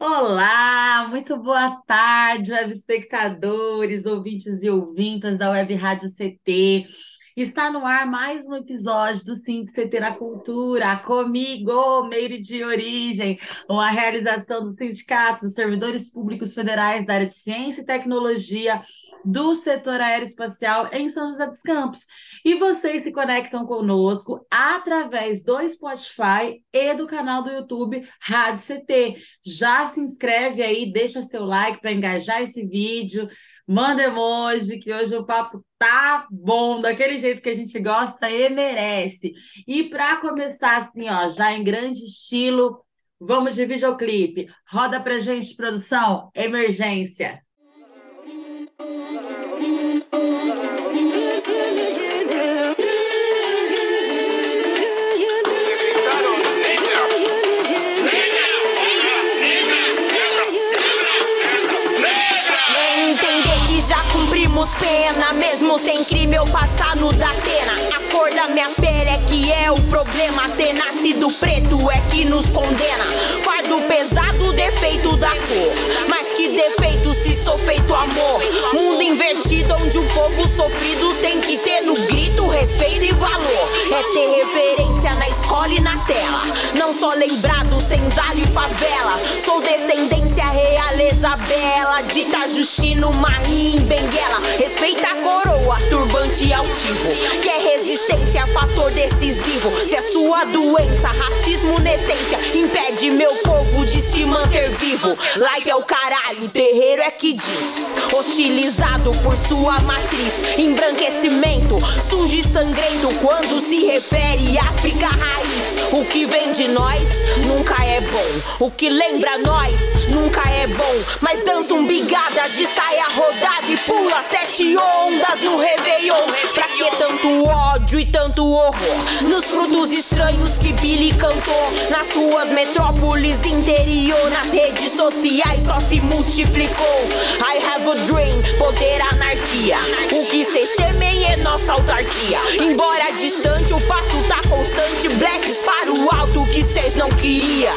Olá, muito boa tarde, web espectadores, ouvintes e ouvintas da Web Rádio CT. Está no ar mais um episódio do Simples CT na Cultura, comigo, Meire de Origem, uma realização do Sindicato dos Servidores Públicos Federais da área de Ciência e Tecnologia do setor aeroespacial em São José dos Campos. E vocês se conectam conosco através do Spotify e do canal do YouTube Rádio CT. Já se inscreve aí, deixa seu like para engajar esse vídeo, manda emoji, que hoje o papo tá bom, daquele jeito que a gente gosta e merece. E para começar assim, ó, já em grande estilo, vamos de videoclipe. Roda pra gente, produção, emergência. Pena, mesmo sem crime eu passar no da Atena. A cor da minha pele é que é o problema, ter nascido preto é que nos condena. Fardo pesado, defeito da cor, mas que defeito se sou feito amor. Mundo invertido onde o povo sofrido tem que ter no grito respeito e valor. É ter reverência na escola e na tela, não só lembrado senzala e favela. Sou descendência realeza bela, dita Justino Marim Benguela. Respeita a coroa, turbante altivo. Quer resistência, fator decisivo. Se é sua doença, racismo na essência, impede meu povo de se manter vivo. Live é o caralho, terreiro é que diz. Hostilizado por sua matriz, embranquecimento, sujo e sangrento quando se refere à África raiz. O que vem de nós nunca é bom. O que lembra nós nunca é bom. Mas dança um bigada de saia rodada e pula sete ondas no Réveillon. Pra que tanto ódio e tanto horror? Nos frutos estranhos que Billy cantou. Nas suas metrópoles interior, nas redes sociais só se multiplicou. I have a dream, poder anarquia. O que cês temem é nossa autarquia. Embora distante, o passo tá constante. Blacks para o alto que cês não queria.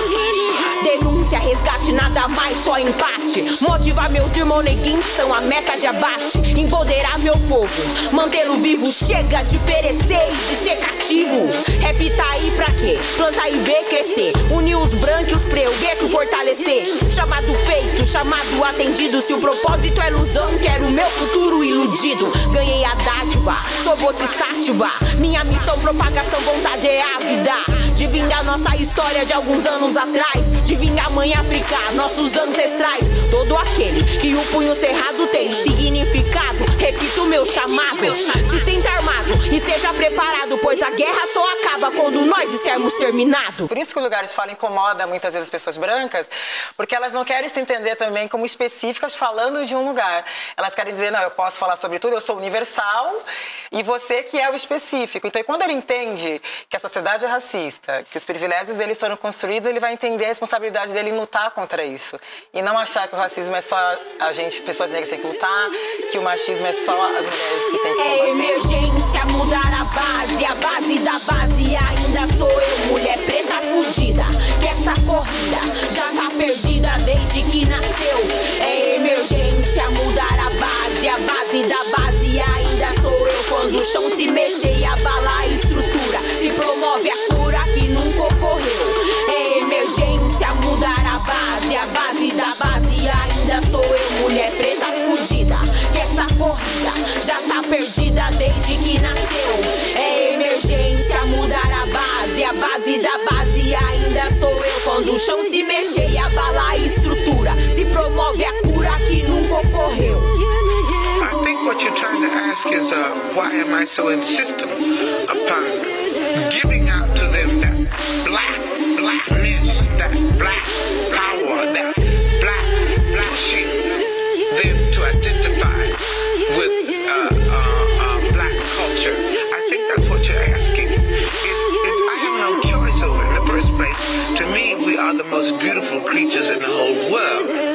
Resgate, nada mais, só empate. Motivar meus irmãos neguinhos são a meta de abate. Empoderar meu povo, mantê-lo vivo. Chega de perecer e de ser cativo. Rap tá aí pra quê? Plantar e ver crescer. Unir os brancos e os preu, gueto fortalecer. Chamado feito, chamado atendido. Se o propósito é ilusão, quero meu futuro iludido. Ganhei a dádiva, sou bodhisattva. Minha missão, propagação, vontade é a vida. De vingar nossa história de alguns anos atrás. De vingar mãe África, nossos ancestrais. Todo aquele que o punho cerrado tem significado. Repito meu chamado. Se sinta armado, esteja preparado, pois a guerra só acaba quando nós dissermos terminado. Por isso que o lugar de fala incomoda muitas vezes as pessoas brancas, porque elas não querem se entender também como específicas falando de um lugar. Elas querem dizer, não, eu posso falar sobre tudo, eu sou universal e você que é o específico. Então, quando ele entende que a sociedade é racista, que os privilégios dele foram construídos, ele vai entender a responsabilidade dele em lutar contra isso. E não achar que o racismo é só a gente, pessoas negras que têm que lutar, que o machismo é só as mulheres que têm que É combater. emergência, mudar a base, a base da base ainda sou eu, mulher preta fudida. Que essa corrida já tá perdida desde que nasceu. É emergência, mudar a base, a base da base ainda sou eu. Quando o chão se mexer e abalar a estrutura, se promove a cura. Emergência, mudar a base, a base da base ainda sou eu, mulher preta fudida. Que essa corrida já tá perdida desde que nasceu. É emergência, mudar a base, a base da base ainda sou eu. Quando o chão se mexer e abalar a estrutura, se promove a cura que nunca ocorreu. I think what you ask is, uh, why am I so insistent upon giving out to them that black, blackness, that black power, that black, blashing them to identify with uh, uh, uh, black culture? I think that's what you're asking. It, it, I have no choice over. In the first place, to me, we are the most beautiful creatures in the whole world.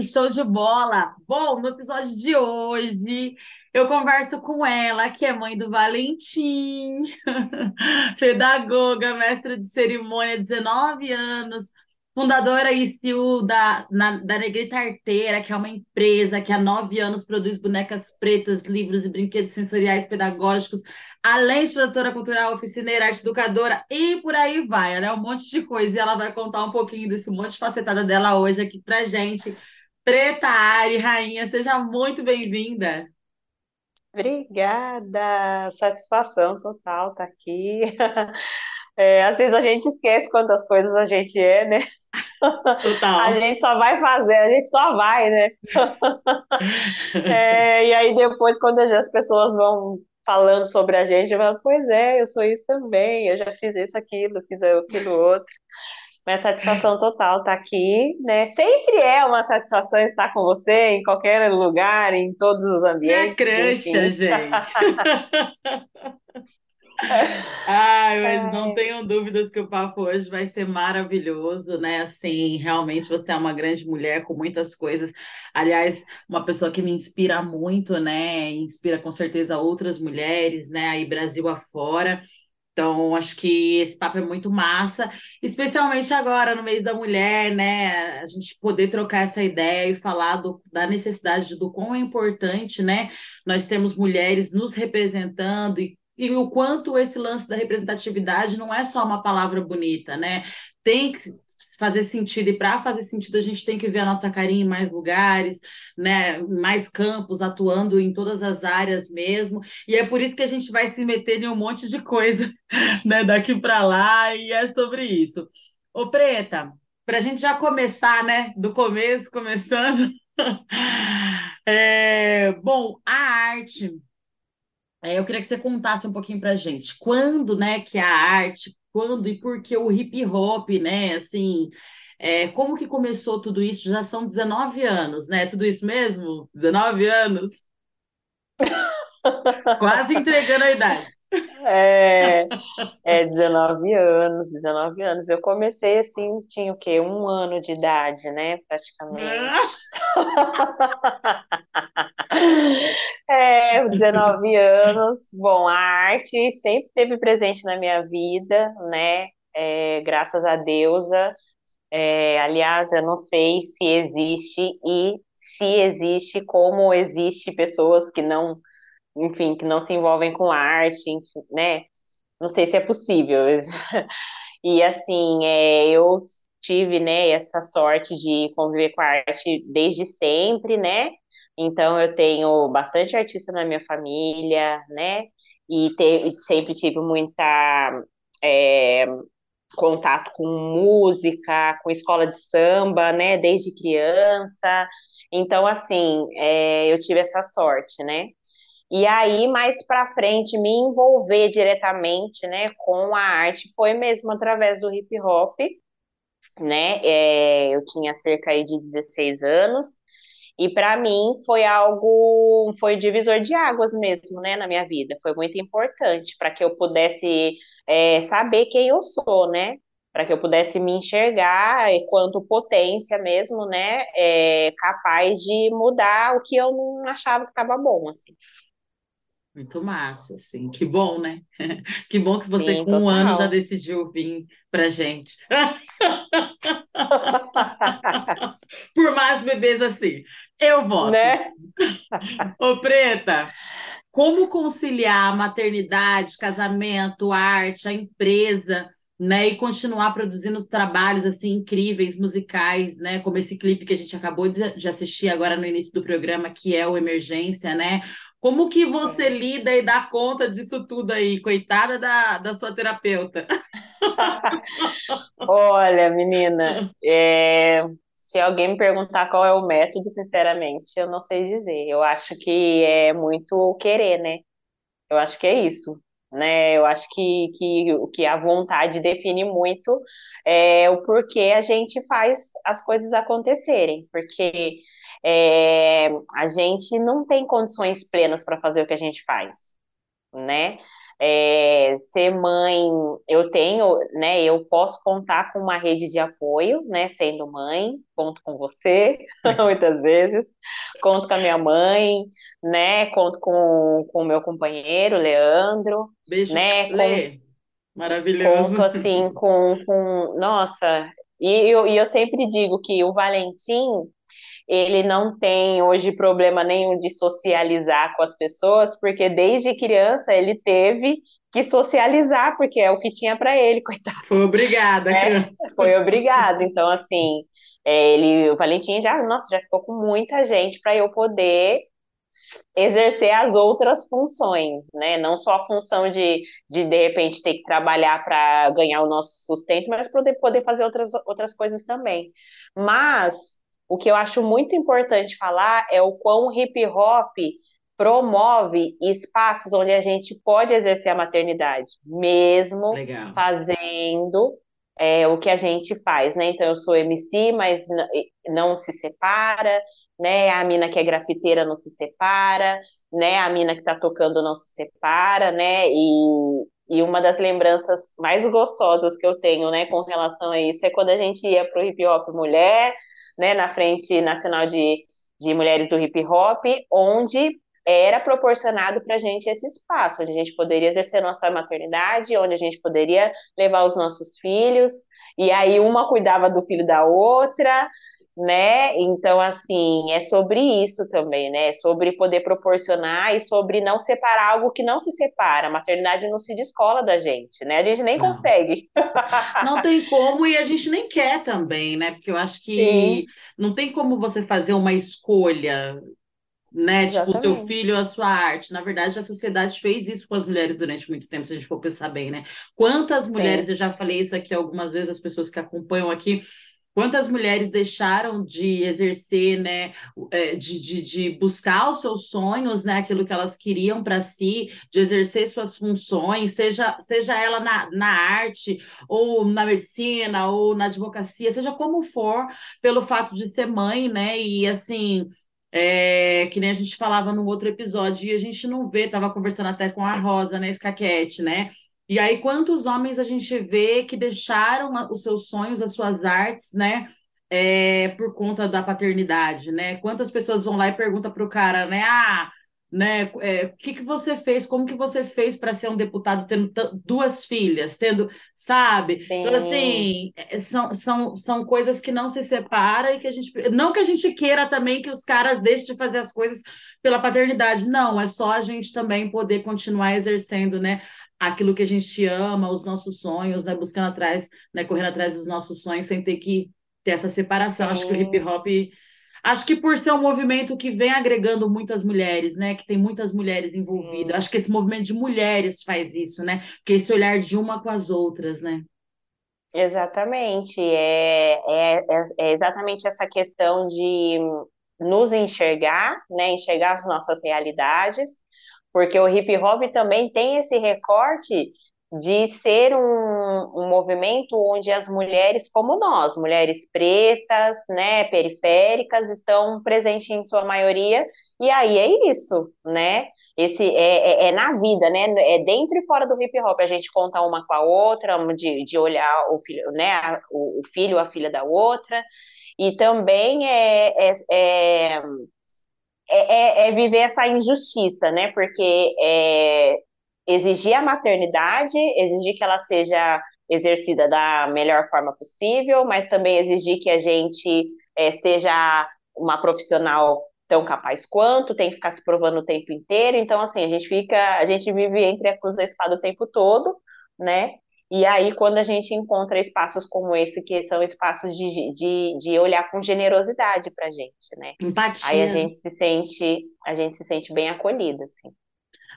Show de bola! Bom, no episódio de hoje eu converso com ela, que é mãe do Valentim, pedagoga, mestra de cerimônia, 19 anos, fundadora e CEO da, na- da Negrita Arteira, que é uma empresa que há nove anos produz bonecas pretas, livros e brinquedos sensoriais pedagógicos, além de produtora cultural, oficineira, arte educadora e por aí vai, né? Um monte de coisa. E ela vai contar um pouquinho desse monte de facetada dela hoje aqui pra gente. Preta Ari, rainha, seja muito bem-vinda. Obrigada, satisfação total estar aqui. É, às vezes a gente esquece quantas coisas a gente é, né? A Total. gente só vai fazer, a gente só vai, né? É, e aí depois, quando as pessoas vão falando sobre a gente, eu falo, pois é, eu sou isso também, eu já fiz isso, aquilo, fiz aquilo outro. Mas satisfação total estar aqui, né? Sempre é uma satisfação estar com você em qualquer lugar, em todos os Minha ambientes, cruxa, enfim. gente. Ai, mas não tenham dúvidas que o papo hoje vai ser maravilhoso, né? Assim, realmente você é uma grande mulher com muitas coisas. Aliás, uma pessoa que me inspira muito, né? Inspira com certeza outras mulheres, né? Aí Brasil afora. Então, acho que esse papo é muito massa, especialmente agora no mês da mulher, né? A gente poder trocar essa ideia e falar do- da necessidade do quão é importante, né? Nós temos mulheres nos representando e, e o quanto esse lance da representatividade não é só uma palavra bonita, né? Tem que fazer sentido, e para fazer sentido, a gente tem que ver a nossa carinha em mais lugares, né? Mais campos, atuando em todas as áreas mesmo. E é por isso que a gente vai se meter em um monte de coisa, né? Daqui para lá, e é sobre isso. Ô, Preta, para a gente já começar, né? Do começo, começando. É, bom, a arte, é, eu queria que você contasse um pouquinho pra gente. Quando, né, que a arte, quando e por que o hip hop, né? Assim, é, como que começou tudo isso? Já são 19 anos, né? Tudo isso mesmo? 19 anos? Quase entregando a idade. É, é 19 anos, 19 anos. Eu comecei assim, tinha o quê? Um ano de idade, né? Praticamente. É, 19 anos. Bom, a arte sempre esteve presente na minha vida, né? É, graças a deusa. É, aliás, eu não sei se existe e se existe, como existe pessoas que não, enfim, que não se envolvem com arte, enfim, né? Não sei se é possível. E assim, é, eu tive, né, essa sorte de conviver com a arte desde sempre, né? Então eu tenho bastante artista na minha família, né? E te- sempre tive muita é, contato com música, com escola de samba, né? Desde criança. Então, assim, é, eu tive essa sorte, né? E aí, mais para frente, me envolver diretamente, né, com a arte foi mesmo através do hip hop, né? É, eu tinha cerca aí de 16 anos e para mim foi algo, foi divisor de águas mesmo, né, na minha vida. Foi muito importante para que eu pudesse é, saber quem eu sou, né? Para que eu pudesse me enxergar enquanto potência mesmo, né? É, capaz de mudar o que eu não achava que estava bom, assim. Muito massa, assim. Que bom, né? Que bom que você, Sim, com um ano, já decidiu vir pra gente. Por mais bebês assim. Eu voto. Né? Ô, Preta, como conciliar a maternidade, casamento, arte, a empresa, né, e continuar produzindo os trabalhos assim incríveis, musicais, né, como esse clipe que a gente acabou de, de assistir agora no início do programa, que é o Emergência, né? Como que você lida e dá conta disso tudo aí? Coitada da, da sua terapeuta. Olha, menina, é, se alguém me perguntar qual é o método, sinceramente, eu não sei dizer. Eu acho que é muito querer, né? Eu acho que é isso né? Eu acho que, que, que a vontade define muito é, o porquê a gente faz as coisas acontecerem, porque é, a gente não tem condições plenas para fazer o que a gente faz, né? É, ser mãe, eu tenho, né? Eu posso contar com uma rede de apoio, né? Sendo mãe, conto com você, muitas vezes, conto com a minha mãe, né? Conto com o meu companheiro, Leandro, Beijo, né? Lê. Maravilhoso. Conto assim com, com nossa, e eu, e eu sempre digo que o Valentim ele não tem hoje problema nenhum de socializar com as pessoas, porque desde criança ele teve que socializar, porque é o que tinha para ele, coitado. Foi obrigada, é, Foi obrigado. Então, assim, é, ele, o Valentim já, nossa, já ficou com muita gente para eu poder exercer as outras funções, né? Não só a função de, de, de repente, ter que trabalhar para ganhar o nosso sustento, mas poder, poder fazer outras, outras coisas também. Mas o que eu acho muito importante falar é o quão o hip hop promove espaços onde a gente pode exercer a maternidade, mesmo Legal. fazendo é, o que a gente faz, né? Então eu sou MC, mas não se separa, né? A mina que é grafiteira não se separa, né? A mina que tá tocando não se separa, né? E, e uma das lembranças mais gostosas que eu tenho, né, com relação a isso é quando a gente ia pro hip hop mulher, né, na Frente Nacional de, de Mulheres do Hip Hop, onde era proporcionado para a gente esse espaço, onde a gente poderia exercer nossa maternidade, onde a gente poderia levar os nossos filhos, e aí uma cuidava do filho da outra, né? Então, assim, é sobre isso também, né? É sobre poder proporcionar e sobre não separar algo que não se separa. A maternidade não se descola da gente, né? A gente nem não. consegue. Não tem como e a gente nem quer também, né? Porque eu acho que Sim. não tem como você fazer uma escolha. Né, tipo, o seu filho, a sua arte. Na verdade, a sociedade fez isso com as mulheres durante muito tempo, se a gente for pensar bem, né? Quantas mulheres, Sim. eu já falei isso aqui algumas vezes, as pessoas que acompanham aqui, Quantas mulheres deixaram de exercer, né, é, de, de, de, buscar os seus sonhos, né, aquilo que elas queriam para si, de exercer suas funções, seja, seja ela na, na arte, ou na medicina, ou na advocacia, seja como for, pelo fato de ser mãe, né, e assim, é, que nem a gente falava no outro episódio, e a gente não vê, estava conversando até com a Rosa, né, Escaquete, né, e aí, quantos homens a gente vê que deixaram os seus sonhos, as suas artes, né? É, por conta da paternidade, né? Quantas pessoas vão lá e perguntam para o cara, né? Ah, né? É, o que, que você fez? Como que você fez para ser um deputado tendo duas filhas, tendo, sabe? Sim. Então, assim, é, são, são, são coisas que não se separam e que a gente. Não que a gente queira também que os caras deixem de fazer as coisas pela paternidade, não, é só a gente também poder continuar exercendo, né? Aquilo que a gente ama, os nossos sonhos, né? Buscando atrás, né? Correndo atrás dos nossos sonhos sem ter que ter essa separação. Sim. Acho que o hip hop Acho que por ser um movimento que vem agregando muitas mulheres, né? Que tem muias mulheres envolvidas. Sim. Acho que esse movimento de mulheres faz isso, né? Que esse olhar de uma com as outras, né? Exatamente. É, é, é, é exatamente essa questão de nos enxergar, né? Enxergar as nossas realidades porque o hip hop também tem esse recorte de ser um, um, movimento onde as mulheres como nós, mulheres pretas, né, periféricas, estão presentes em sua maioria, e aí é isso, né? Esse é, é, é na vida, né? É dentro e fora do hip hop, a gente conta uma com a outra, de, de olhar o filho, né, o, o filho, a filha da outra, e também é, é, é é, é, viver essa injustiça, né? Porque é, exigir a maternidade, exigir que ela seja exercida da melhor forma possível, mas também exigir que a gente é, seja uma profissional tão capaz quanto, tem que ficar se provando o tempo inteiro. Então, assim, a gente fica, a gente vive entre a cruz da espada o tempo todo, né? E aí, quando a gente encontra espaços como esse, que são espaços de, de, de olhar com generosidade pra gente, né? Empatia. Aí a gente se sente, a gente se sente bem acolhida, assim.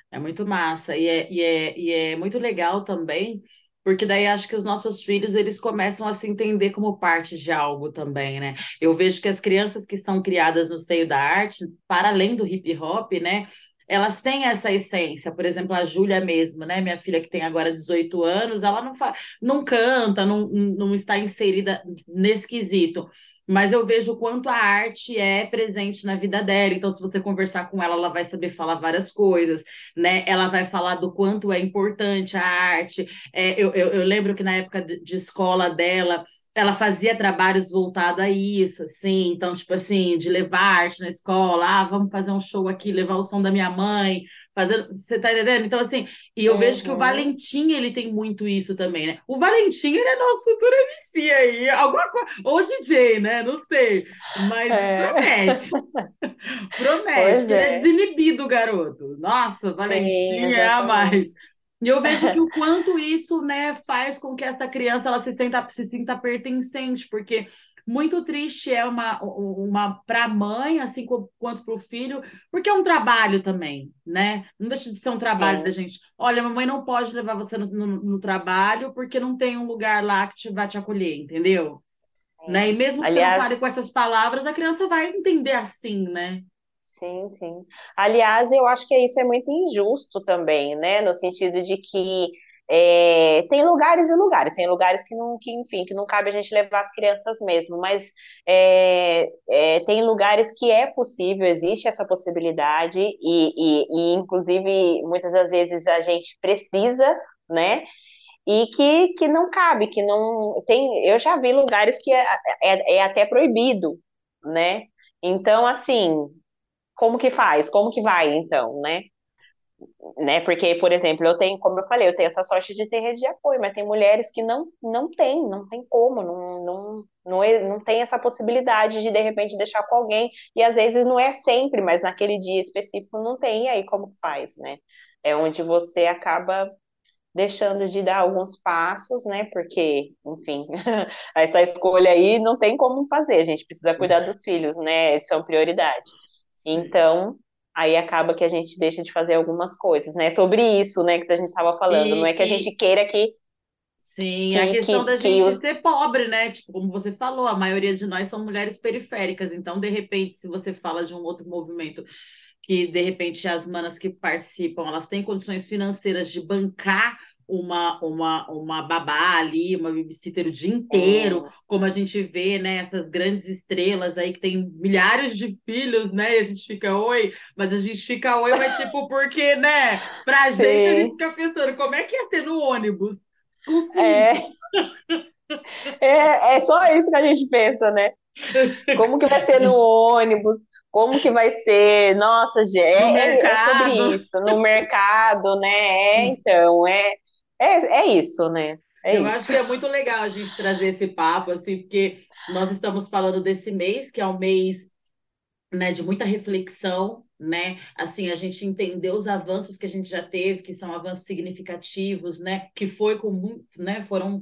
É muito massa. E é, e é, e é muito legal também, porque daí acho que os nossos filhos, eles começam a se entender como parte de algo também, né? Eu vejo que as crianças que são criadas no seio da arte, para além do hip hop, né? Elas têm essa essência. Por exemplo, a Júlia mesmo, né? Minha filha que tem agora 18 anos, ela não, fa... não canta, não, não está inserida nesse quesito. Mas eu vejo o quanto a arte é presente na vida dela. Então, se você conversar com ela, ela vai saber falar várias coisas, né? Ela vai falar do quanto é importante a arte. É, eu, eu, eu lembro que na época de, de escola dela, ela fazia trabalhos voltados a isso, assim, então, tipo assim, de levar arte na escola, ah, vamos fazer um show aqui, levar o som da minha mãe, fazer, você tá entendendo? Então, assim, e eu uhum. vejo que o uhum. Valentim, ele tem muito isso também, né? O Valentim, ele é nosso futuro MC aí, alguma coisa, ou DJ, né? Não sei, mas é. promete, promete, pois é. ele é desinibido, garoto. Nossa, o Valentim Sim, é a mais. E eu vejo que o quanto isso, né, faz com que essa criança ela se sinta, se sinta pertencente, porque muito triste é uma, uma para a mãe, assim quanto para o filho, porque é um trabalho também, né? Não deixa de ser um trabalho Sim. da gente. Olha, a mamãe não pode levar você no, no, no, trabalho porque não tem um lugar lá que te, vai te acolher, entendeu? Né? E mesmo que Aliás... você não fale com essas palavras, a criança vai entender assim, né? Sim, sim. Aliás, eu acho que isso é muito injusto também, né? No sentido de que é, tem lugares e lugares, tem lugares que não, que, enfim, que não cabe a gente levar as crianças mesmo, mas é, é, tem lugares que é possível, existe essa possibilidade, e, e, e, inclusive muitas das vezes a gente precisa, né? E que, que não cabe, que não tem. Eu já vi lugares que é, é, é até proibido, né? Então, assim, como que faz? Como que vai, então, né? né? Porque, por exemplo, eu tenho, como eu falei, eu tenho essa sorte de ter rede de apoio, mas tem mulheres que não não tem, não tem como, não, não, não, é, não tem essa possibilidade de de repente deixar com alguém, e às vezes não é sempre, mas naquele dia específico não tem, e aí como que faz, né? É onde você acaba deixando de dar alguns passos, né? Porque, enfim, essa escolha aí não tem como fazer, a gente precisa cuidar dos filhos, né? Eles são prioridade. Então, aí acaba que a gente deixa de fazer algumas coisas, né? Sobre isso, né, que a gente estava falando. E, não é que a gente queira que. Sim, que, a questão que, da gente os... ser pobre, né? Tipo, como você falou, a maioria de nós são mulheres periféricas. Então, de repente, se você fala de um outro movimento que, de repente, as manas que participam, elas têm condições financeiras de bancar uma, uma, uma babá ali, uma babysitter o dia inteiro, é. como a gente vê, né, essas grandes estrelas aí que tem milhares de filhos, né, e a gente fica, oi, mas a gente fica, oi, mas tipo, porque, né, pra Sim. gente a gente fica pensando, como é que ia ser no ônibus? É. é, é só isso que a gente pensa, né? Como que vai ser no ônibus? Como que vai ser? Nossa, é, é, é, sobre isso, no mercado, né? É, então, é, é, é isso, né? É eu isso. acho que é muito legal a gente trazer esse papo, assim, porque nós estamos falando desse mês, que é um mês né, de muita reflexão, né? Assim, a gente entender os avanços que a gente já teve, que são avanços significativos, né? Que foi com, né? Foram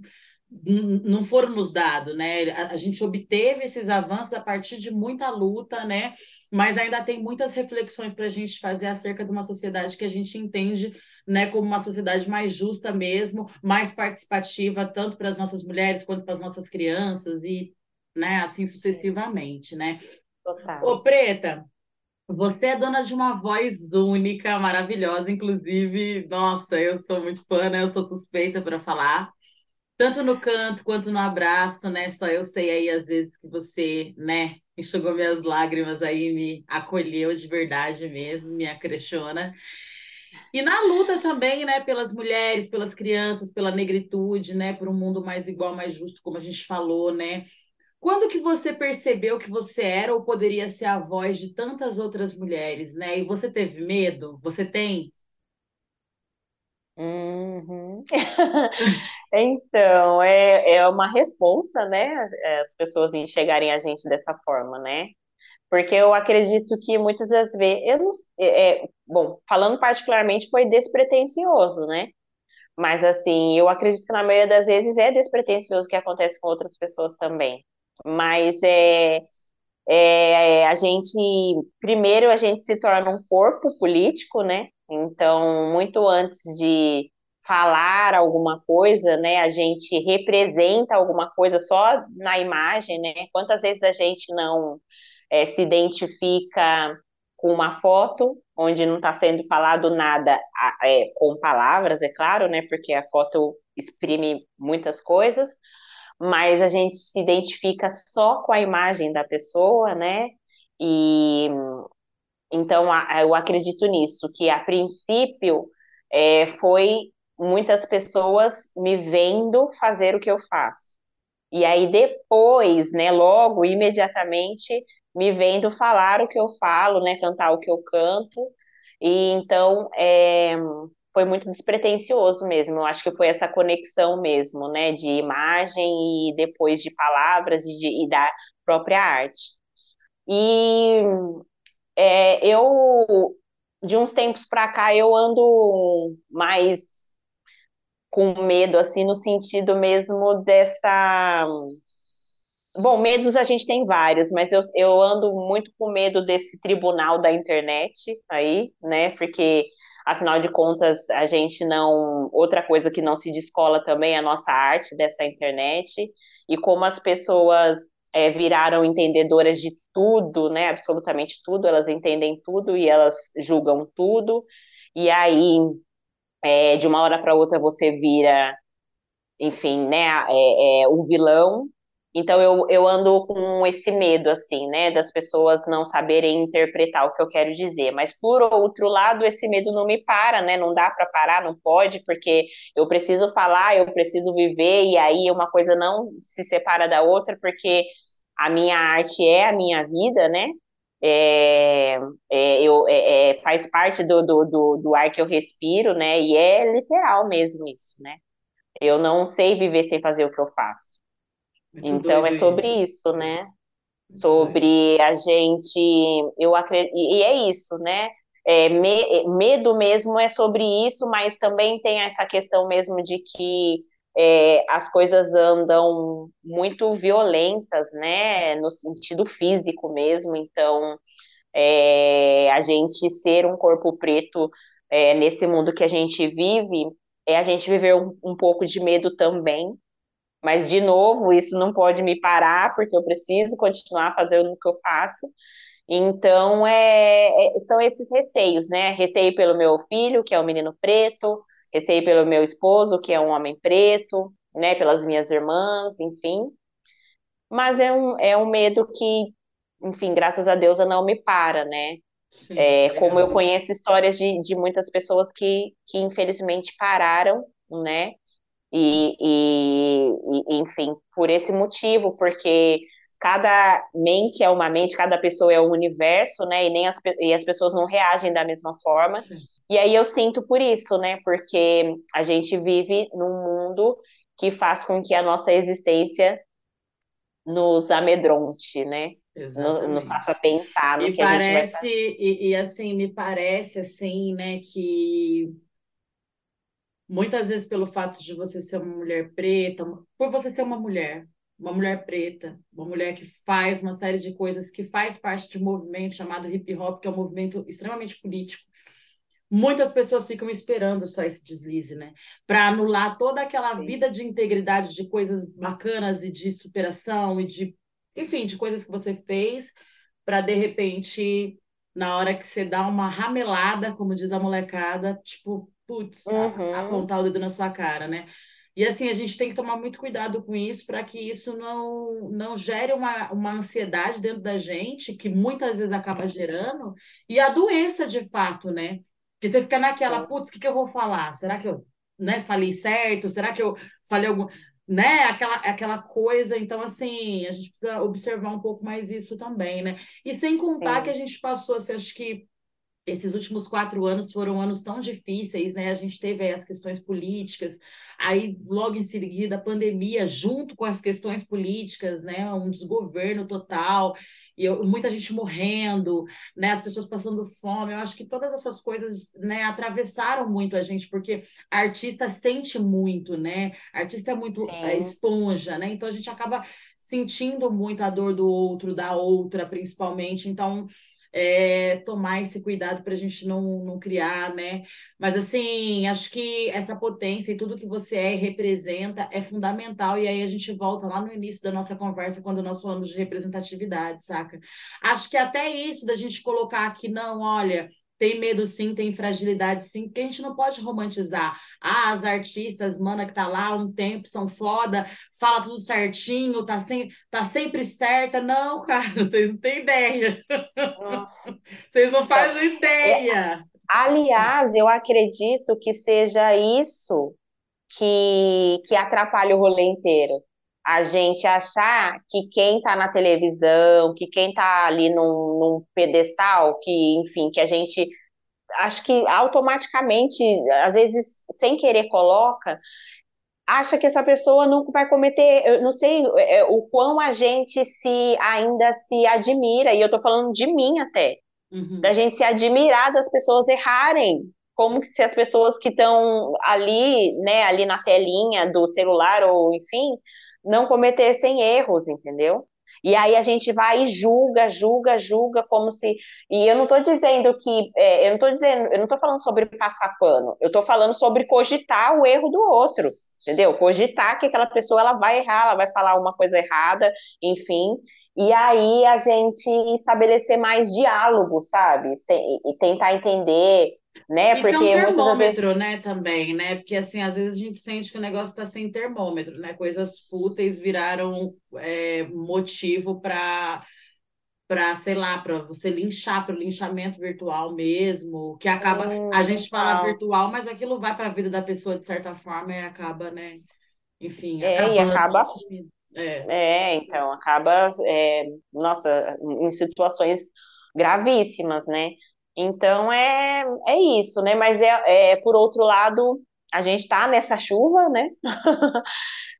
não foram nos dados, né? A, a, gente obteve esses avanços a partir de muita luta, né? Mas ainda tem muitas reflexões para a gente fazer acerca de uma sociedade que a gente entende, né, como uma sociedade mais justa mesmo, mais participativa tanto para as nossas mulheres quanto para as nossas crianças e, né, assim sucessivamente, né? Total. Ô, Preta, você é dona de uma voz única, maravilhosa, inclusive, nossa, eu sou muito fã, né? Eu sou suspeita para falar tanto no canto quanto no abraço, né? Só eu sei aí às vezes que você, né, enxugou minhas lágrimas aí, me acolheu de verdade mesmo, me acrechona. E na luta também, né, pelas mulheres, pelas crianças, pela negritude, né, por um mundo mais igual, mais justo, como a gente falou, né? Quando que você percebeu que você era ou poderia ser a voz de tantas outras mulheres, né? E você teve medo? Você tem? Uhum. Então, é, é uma responsa, né? As pessoas enxergarem a gente dessa forma, né? Porque eu acredito que muitas das vezes, eu não, é, é, bom, falando particularmente, foi despretensioso, né? Mas, assim, eu acredito que na maioria das vezes é despretensioso que acontece com outras pessoas também. Mas é, é, a gente, primeiro, a gente se torna um corpo político, né? Então, muito antes de falar alguma coisa, né? A gente representa alguma coisa só na imagem, né? Quantas vezes a gente não é, se identifica com uma foto onde não está sendo falado nada é, com palavras, é claro, né? Porque a foto exprime muitas coisas, mas a gente se identifica só com a imagem da pessoa, né? E então eu acredito nisso, que a princípio é, foi muitas pessoas me vendo fazer o que eu faço. E aí depois, né, logo, imediatamente, me vendo falar o que eu falo, né, cantar o que eu canto. E então é, foi muito despretensioso mesmo. Eu acho que foi essa conexão mesmo, né, de imagem e depois de palavras e, de, e da própria arte. E é, eu, de uns tempos para cá, eu ando mais com medo, assim, no sentido mesmo dessa. Bom, medos a gente tem vários, mas eu, eu ando muito com medo desse tribunal da internet aí, né? Porque, afinal de contas, a gente não. Outra coisa que não se descola também é a nossa arte dessa internet, e como as pessoas é, viraram entendedoras de tudo, né? Absolutamente tudo, elas entendem tudo e elas julgam tudo, e aí é, de uma hora para outra você vira, enfim, né, é, é, o vilão. Então eu, eu ando com esse medo, assim, né, das pessoas não saberem interpretar o que eu quero dizer. Mas por outro lado, esse medo não me para, né? Não dá para parar, não pode, porque eu preciso falar, eu preciso viver, e aí uma coisa não se separa da outra, porque a minha arte é a minha vida, né? é, é, eu, é, é, faz parte do, do, do, do, ar que eu respiro, né? E é literal mesmo isso, né? Eu não sei viver sem fazer o que eu faço. Muito então é sobre isso, isso né? Muito sobre a gente, eu acredito, e é isso, né? É, me, medo mesmo é sobre isso, mas também tem essa questão mesmo de que é, as coisas andam muito violentas, né, no sentido físico mesmo, então é, a gente ser um corpo preto é, nesse mundo que a gente vive, é a gente viver um, um pouco de medo também, mas de novo, isso não pode me parar, porque eu preciso continuar fazendo o que eu faço, então, é, é, são esses receios, né? Receio pelo meu filho, que é um menino preto, Receio pelo meu esposo, que é um homem preto, né, pelas minhas irmãs, enfim. Mas é um, é um medo que, enfim, graças a Deus, não me para, né? Sim, é, como eu conheço histórias de, de muitas pessoas que, que infelizmente pararam, né? E, e, e, enfim, por esse motivo, porque cada mente é uma mente, cada pessoa é um universo, né? E nem as, e as pessoas não reagem da mesma forma. Sim. E aí eu sinto por isso, né? Porque a gente vive num mundo que faz com que a nossa existência nos amedronte, né? Exatamente. Nos faça pensar no e que parece, a gente vai fazer. E, e assim, me parece assim, né, que muitas vezes pelo fato de você ser uma mulher preta, por você ser uma mulher, uma mulher preta, uma mulher que faz uma série de coisas, que faz parte de um movimento chamado hip hop, que é um movimento extremamente político. Muitas pessoas ficam esperando só esse deslize, né? Para anular toda aquela vida de integridade, de coisas bacanas e de superação e de, enfim, de coisas que você fez, para de repente, na hora que você dá uma ramelada, como diz a molecada, tipo, putz, uhum. apontar o dedo na sua cara, né? E assim, a gente tem que tomar muito cuidado com isso para que isso não, não gere uma, uma ansiedade dentro da gente, que muitas vezes acaba gerando, e a doença de fato, né? Que você fica naquela, putz, o que, que eu vou falar? Será que eu né, falei certo? Será que eu falei algum. Né? Aquela, aquela coisa. Então, assim, a gente precisa observar um pouco mais isso também, né? E sem contar Sim. que a gente passou, assim, acho que esses últimos quatro anos foram anos tão difíceis, né? A gente teve as questões políticas, aí logo em seguida a pandemia, junto com as questões políticas, né? Um desgoverno total, e eu, muita gente morrendo, né? As pessoas passando fome. Eu acho que todas essas coisas, né, atravessaram muito a gente, porque a artista sente muito, né? A artista é muito é, esponja, né? Então a gente acaba sentindo muito a dor do outro, da outra, principalmente. Então é, tomar esse cuidado para a gente não, não criar, né? Mas assim, acho que essa potência e tudo que você é e representa é fundamental. E aí a gente volta lá no início da nossa conversa, quando nós falamos de representatividade, saca? Acho que até isso da gente colocar aqui, não, olha, tem medo sim, tem fragilidade sim, porque a gente não pode romantizar. Ah, as artistas, mana que tá lá um tempo, são foda, fala tudo certinho, tá, sem, tá sempre certa. Não, cara, vocês não têm ideia. Nossa. Vocês não fazem é, ideia. É, aliás, eu acredito que seja isso que, que atrapalha o rolê inteiro a gente achar que quem está na televisão, que quem está ali num, num, pedestal, que, enfim, que a gente acho que automaticamente, às vezes, sem querer, coloca, acha que essa pessoa não vai cometer, eu não sei é, o quão a gente se ainda se admira, e eu estou falando de mim até, uhum. da gente se admirar das pessoas errarem, como se as pessoas que estão ali, né, ali na telinha do celular ou enfim, não cometessem erros, entendeu? E aí a gente vai e julga, julga, julga, como se. E eu não estou dizendo que. É, eu não estou dizendo, eu não estou falando sobre passar pano, eu estou falando sobre cogitar o erro do outro, entendeu? Cogitar que aquela pessoa ela vai errar, ela vai falar uma coisa errada, enfim. E aí a gente estabelecer mais diálogo, sabe? E tentar entender né? E Porque tem um termômetro, vezes... né, também, né? Porque assim, às vezes a gente sente que o negócio está sem termômetro, né? Coisas fúteis viraram é, motivo para para, sei lá, para você linchar, para o linchamento virtual mesmo, que acaba, hum, a gente fala virtual, mas aquilo vai para a vida da pessoa de certa forma e acaba, né? Enfim, é, e acaba é. é, então, acaba, é, nossa, em situações gravíssimas, né? Então é, é isso, né? Mas é, é por outro lado, a gente está nessa chuva, né?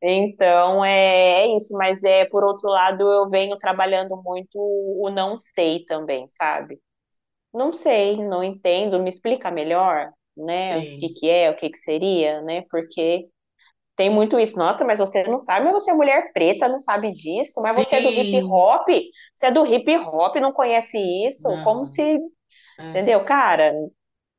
então é, é, isso, mas é por outro lado, eu venho trabalhando muito o não sei também, sabe? Não sei, não entendo, me explica melhor, né? Sim. O que, que é, o que, que seria, né? Porque tem muito isso. Nossa, mas você não sabe, mas você é mulher preta, não sabe disso, mas Sim. você é do hip hop, você é do hip hop, não conhece isso, não. como se é. Entendeu? Cara,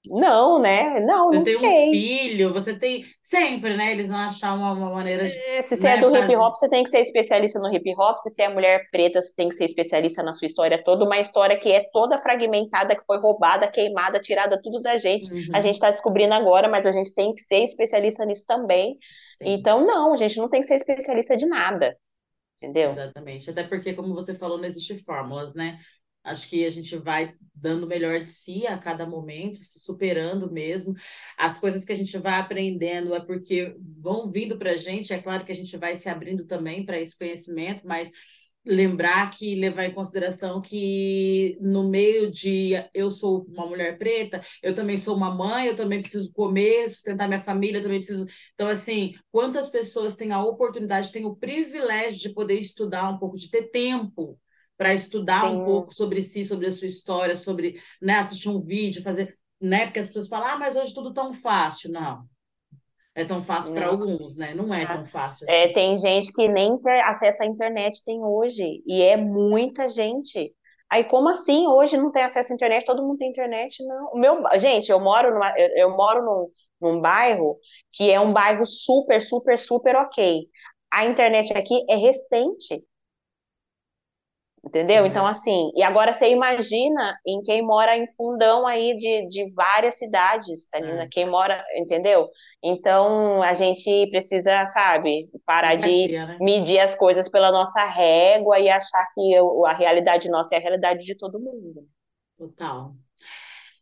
não, né? Não, você não tem sei. um filho, você tem. Sempre, né? Eles vão achar uma, uma maneira de. É, se você né, é do fazer... hip hop, você tem que ser especialista no hip hop. Se você é mulher preta, você tem que ser especialista na sua história toda. Uma história que é toda fragmentada, que foi roubada, queimada, tirada tudo da gente. Uhum. A gente está descobrindo agora, mas a gente tem que ser especialista nisso também. Sim. Então, não, a gente não tem que ser especialista de nada. Entendeu? Exatamente. Até porque, como você falou, não existe fórmulas, né? Acho que a gente vai dando o melhor de si a cada momento, se superando mesmo. As coisas que a gente vai aprendendo é porque vão vindo para a gente. É claro que a gente vai se abrindo também para esse conhecimento, mas lembrar que levar em consideração que no meio de eu sou uma mulher preta, eu também sou uma mãe, eu também preciso comer, sustentar minha família, eu também preciso. Então, assim, quantas pessoas têm a oportunidade, têm o privilégio de poder estudar um pouco, de ter tempo para estudar Sim. um pouco sobre si, sobre a sua história, sobre né, assistir um vídeo, fazer, né? Porque as pessoas falam, ah, mas hoje tudo tão fácil. Não. É tão fácil para alguns, né? Não é tão fácil. É, assim. É, tem gente que nem acesso à internet tem hoje, e é muita gente. Aí, como assim? Hoje não tem acesso à internet, todo mundo tem internet? Não. O meu, gente, eu moro, numa, eu, eu moro num, num bairro que é um bairro super, super, super ok. A internet aqui é recente. Entendeu? Uhum. Então, assim, e agora você imagina em quem mora em fundão aí de, de várias cidades, tá uhum. Quem mora, entendeu? Então, a gente precisa, sabe, parar de né? medir as coisas pela nossa régua e achar que a realidade nossa é a realidade de todo mundo. Total.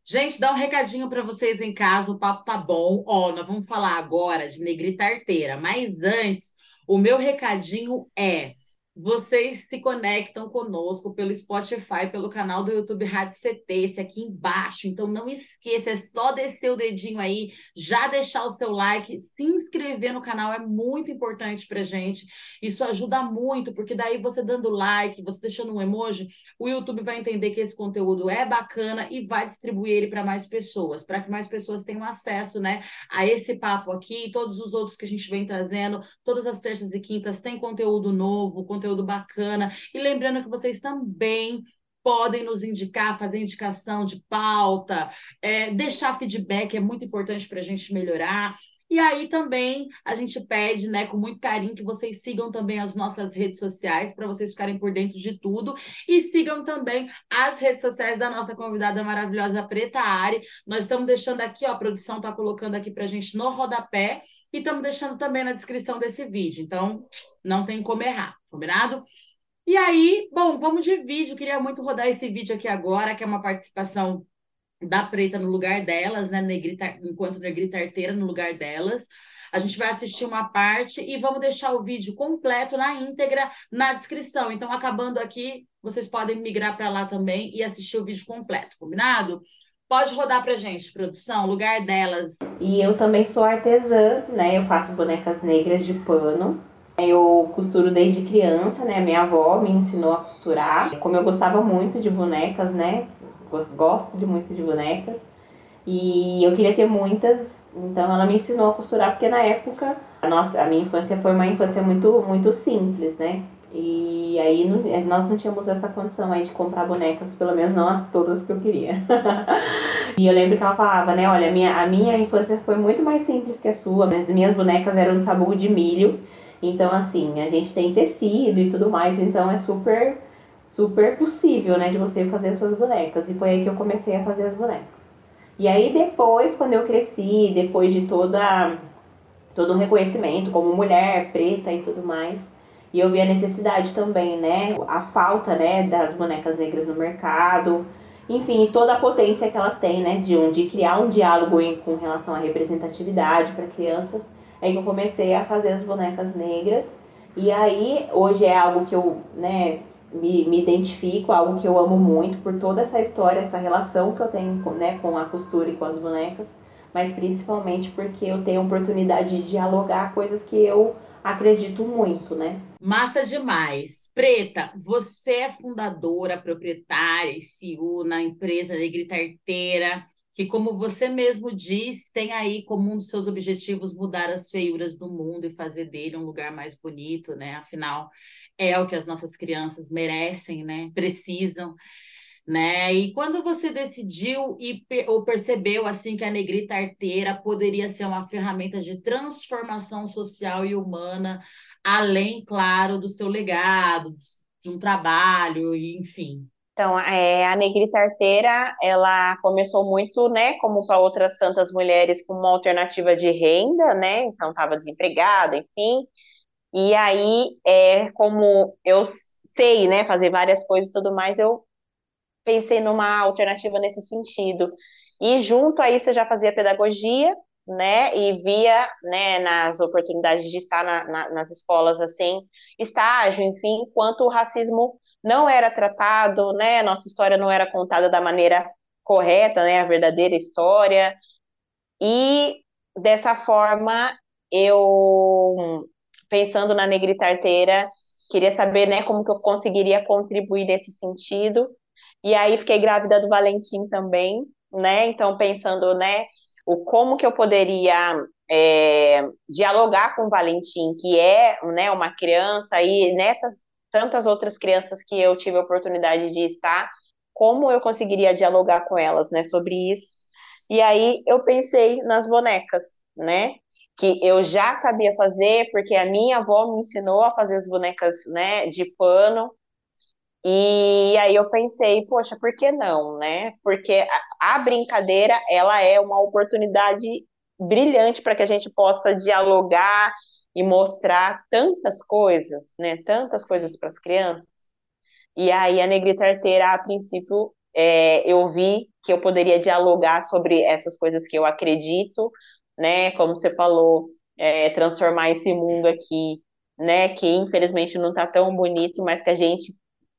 Gente, dá um recadinho para vocês em casa, o papo tá bom. Ó, nós vamos falar agora de negrita arteira, mas antes, o meu recadinho é vocês se conectam conosco pelo Spotify, pelo canal do YouTube Rádio CT, esse aqui embaixo. Então não esqueça, é só descer o dedinho aí, já deixar o seu like, se inscrever no canal é muito importante pra gente. Isso ajuda muito, porque daí você dando like, você deixando um emoji, o YouTube vai entender que esse conteúdo é bacana e vai distribuir ele para mais pessoas, para que mais pessoas tenham acesso, né, a esse papo aqui e todos os outros que a gente vem trazendo. Todas as terças e quintas tem conteúdo novo, conteúdo conteúdo bacana. E lembrando que vocês também podem nos indicar, fazer indicação de pauta, é, deixar feedback, é muito importante para a gente melhorar. E aí também a gente pede, né, com muito carinho, que vocês sigam também as nossas redes sociais para vocês ficarem por dentro de tudo e sigam também as redes sociais da nossa convidada maravilhosa Preta Ari. Nós estamos deixando aqui, ó, a produção está colocando aqui para a gente no rodapé e estamos deixando também na descrição desse vídeo. Então, não tem como errar, combinado? E aí, bom, vamos de vídeo. Queria muito rodar esse vídeo aqui agora, que é uma participação da Preta no lugar delas, né? Negrita, enquanto Negrita Arteira no lugar delas. A gente vai assistir uma parte e vamos deixar o vídeo completo na íntegra na descrição. Então, acabando aqui, vocês podem migrar para lá também e assistir o vídeo completo, combinado? Pode rodar pra gente, produção, lugar delas. E eu também sou artesã, né? Eu faço bonecas negras de pano. Eu costuro desde criança, né? Minha avó me ensinou a costurar. Como eu gostava muito de bonecas, né? Gosto de muito de bonecas. E eu queria ter muitas, então ela me ensinou a costurar, porque na época a, nossa, a minha infância foi uma infância muito, muito simples, né? E aí não, nós não tínhamos essa condição aí de comprar bonecas, pelo menos não as todas que eu queria. e eu lembro que ela falava, né, olha, a minha, a minha infância foi muito mais simples que a sua, as minhas bonecas eram de sabugo de milho, então assim, a gente tem tecido e tudo mais, então é super, super possível, né, de você fazer suas bonecas. E foi aí que eu comecei a fazer as bonecas. E aí depois, quando eu cresci, depois de toda, todo o reconhecimento como mulher preta e tudo mais, e eu vi a necessidade também, né? A falta, né, das bonecas negras no mercado. Enfim, toda a potência que elas têm, né, de, um, de criar um diálogo em, com relação à representatividade para crianças. É que eu comecei a fazer as bonecas negras. E aí, hoje é algo que eu, né, me, me identifico, algo que eu amo muito por toda essa história, essa relação que eu tenho né, com a costura e com as bonecas, mas principalmente porque eu tenho a oportunidade de dialogar coisas que eu acredito muito, né? Massa demais. Preta, você é fundadora, proprietária e CEO na empresa Negrita Arteira, que, como você mesmo diz, tem aí como um dos seus objetivos mudar as feiuras do mundo e fazer dele um lugar mais bonito, né? Afinal, é o que as nossas crianças merecem, né? Precisam né? E quando você decidiu e ou percebeu assim que a negrita arteira poderia ser uma ferramenta de transformação social e humana, além, claro, do seu legado, de um trabalho, enfim. Então, é, a negrita arteira, ela começou muito, né, como para outras tantas mulheres, com uma alternativa de renda, né? Então, estava desempregada, enfim. E aí, é, como eu sei, né, fazer várias coisas e tudo mais, eu pensei numa alternativa nesse sentido. E junto a isso eu já fazia pedagogia, né, e via, né, nas oportunidades de estar na, na, nas escolas, assim, estágio, enfim, enquanto o racismo não era tratado, né, nossa história não era contada da maneira correta, né, a verdadeira história, e dessa forma, eu, pensando na negrita arteira, queria saber, né, como que eu conseguiria contribuir nesse sentido, e aí fiquei grávida do Valentim também, né? Então, pensando, né, o como que eu poderia é, dialogar com o Valentim, que é né, uma criança, e nessas tantas outras crianças que eu tive a oportunidade de estar, como eu conseguiria dialogar com elas, né, sobre isso. E aí eu pensei nas bonecas, né, que eu já sabia fazer, porque a minha avó me ensinou a fazer as bonecas, né, de pano, e aí eu pensei, poxa, por que não, né? Porque a, brincadeira, ela é uma oportunidade brilhante para que a gente possa dialogar e mostrar tantas coisas, né? Tantas coisas para as crianças. E aí a Negrita Arteira, a princípio, é, eu vi que eu poderia dialogar sobre essas coisas que eu acredito, né? Como você falou, é, transformar esse mundo aqui né, que infelizmente não está tão bonito, mas que a gente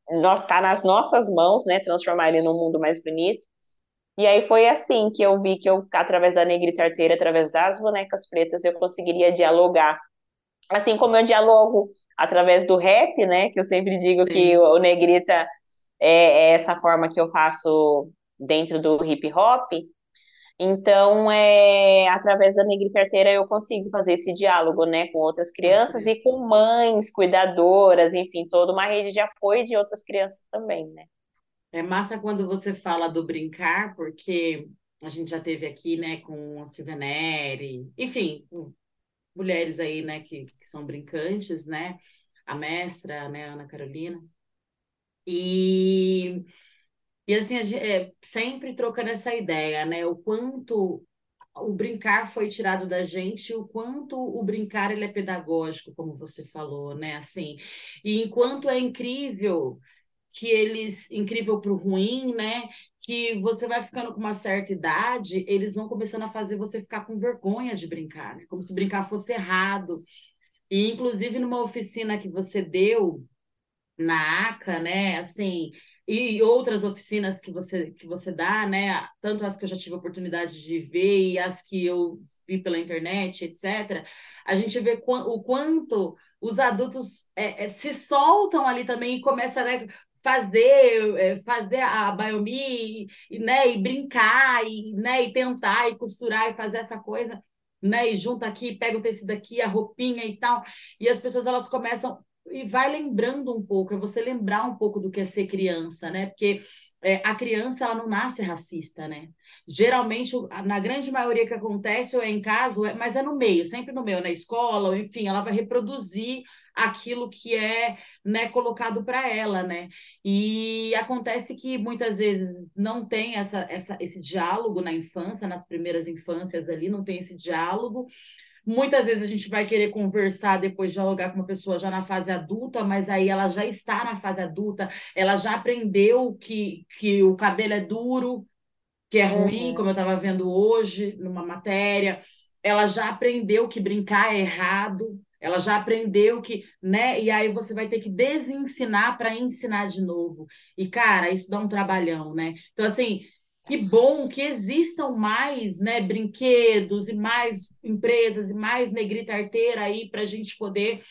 está nas nossas mãos, né, transformar ele num mundo mais bonito. E aí foi assim que eu vi que eu, através da negrita arteira, através das bonecas pretas, eu conseguiria dialogar. Assim como eu dialogo através do rap, né, que eu sempre digo Sim. que o negrita é, é essa forma que eu faço dentro do hip hop, então, é, através da Negrita Carteira, eu consigo fazer esse diálogo né, com outras crianças e com mães, cuidadoras, enfim, toda uma rede de apoio de outras crianças também, né? É massa quando você fala do brincar, porque a gente já teve aqui, né, com a Silvia Neri, enfim, mulheres aí, né, que, que são brincantes, né? A mestra, né, Ana Carolina. E e assim, é, sempre trocando essa ideia, né? O quanto o brincar foi tirado da gente, o quanto o brincar ele é pedagógico, como você falou, né? Assim, e enquanto é incrível que eles, incrível para o ruim, né? Que você vai ficando com uma certa idade, eles vão começando a fazer você ficar com vergonha de brincar, né? Como se brincar fosse errado. E inclusive numa oficina que você deu na ACA, né? Assim, e outras oficinas que você que você dá, né? Tanto as que eu já tive oportunidade de ver e as que eu vi pela internet, etc. A gente vê o quanto os adultos é, é, se soltam ali também e começam a né, fazer é, fazer a biomi, e, né, e brincar e, né, e tentar e costurar e fazer essa coisa, né, e junta aqui, pega o tecido aqui, a roupinha e tal, e as pessoas elas começam e vai lembrando um pouco, é você lembrar um pouco do que é ser criança, né? Porque é, a criança ela não nasce racista, né? Geralmente, na grande maioria que acontece, ou é em casa, é, mas é no meio, sempre no meio, na escola, ou enfim, ela vai reproduzir aquilo que é né, colocado para ela, né? E acontece que muitas vezes não tem essa, essa, esse diálogo na infância, nas primeiras infâncias ali, não tem esse diálogo. Muitas vezes a gente vai querer conversar depois dialogar com uma pessoa já na fase adulta, mas aí ela já está na fase adulta, ela já aprendeu que, que o cabelo é duro, que é ruim, uhum. como eu estava vendo hoje numa matéria, ela já aprendeu que brincar é errado, ela já aprendeu que, né? E aí você vai ter que desensinar para ensinar de novo. E, cara, isso dá um trabalhão, né? Então, assim, que bom que existam mais né, brinquedos e mais empresas e mais negrita arteira aí para a gente poder